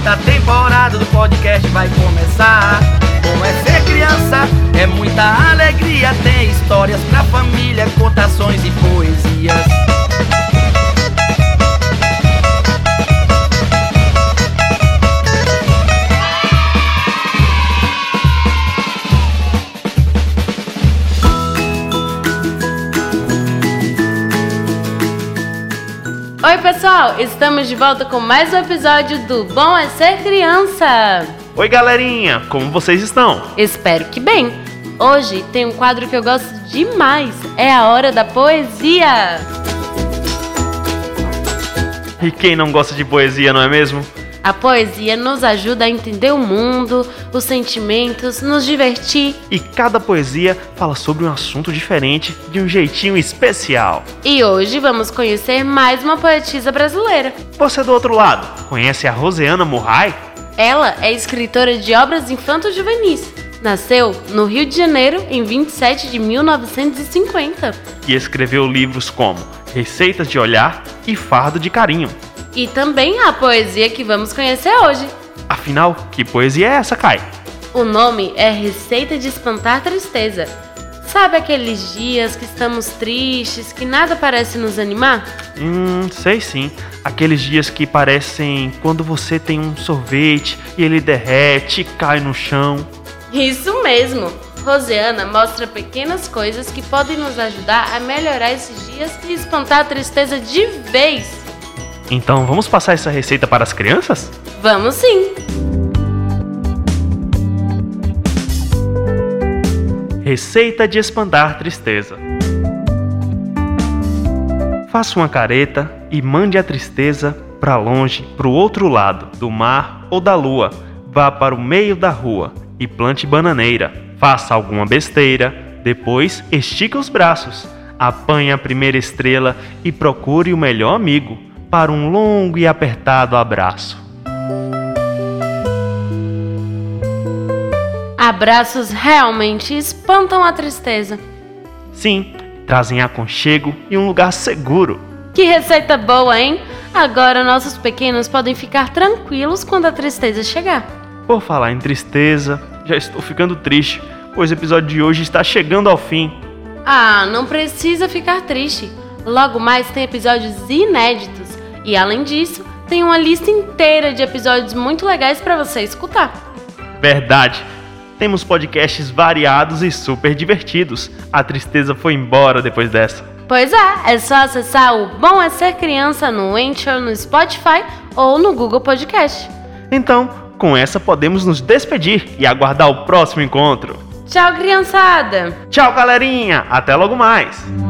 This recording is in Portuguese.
quarta temporada do podcast vai começar. Bom é ser criança, é muita alegria. Tem histórias pra família, Oi, pessoal! Estamos de volta com mais um episódio do Bom é Ser Criança. Oi, galerinha! Como vocês estão? Espero que bem. Hoje tem um quadro que eu gosto demais. É a hora da poesia. E quem não gosta de poesia, não é mesmo? A poesia nos ajuda a entender o mundo, os sentimentos, nos divertir. E cada poesia fala sobre um assunto diferente, de um jeitinho especial. E hoje vamos conhecer mais uma poetisa brasileira. Você do outro lado, conhece a Roseana Murray? Ela é escritora de obras infanto-juvenis. Nasceu no Rio de Janeiro em 27 de 1950. E escreveu livros como Receitas de Olhar e Fardo de Carinho. E também a poesia que vamos conhecer hoje. Afinal, que poesia é essa, Kai? O nome é Receita de Espantar Tristeza. Sabe aqueles dias que estamos tristes, que nada parece nos animar? Hum, sei sim. Aqueles dias que parecem quando você tem um sorvete e ele derrete e cai no chão. Isso mesmo! Rosiana mostra pequenas coisas que podem nos ajudar a melhorar esses dias e espantar a tristeza de vez. Então vamos passar essa receita para as crianças? Vamos sim! Receita de espantar tristeza. Faça uma careta e mande a tristeza para longe, para o outro lado do mar ou da lua. Vá para o meio da rua e plante bananeira. Faça alguma besteira, depois estica os braços. Apanhe a primeira estrela e procure o melhor amigo para um longo e apertado abraço. Abraços realmente espantam a tristeza. Sim, trazem aconchego e um lugar seguro. Que receita boa, hein? Agora nossos pequenos podem ficar tranquilos quando a tristeza chegar. Por falar em tristeza, já estou ficando triste, pois o episódio de hoje está chegando ao fim. Ah, não precisa ficar triste. Logo mais tem episódios inéditos e além disso, tem uma lista inteira de episódios muito legais para você escutar. Verdade. Temos podcasts variados e super divertidos. A tristeza foi embora depois dessa. Pois é, é só acessar o Bom é Ser Criança no Anchor, no Spotify ou no Google Podcast. Então, com essa podemos nos despedir e aguardar o próximo encontro. Tchau, criançada! Tchau, galerinha! Até logo mais!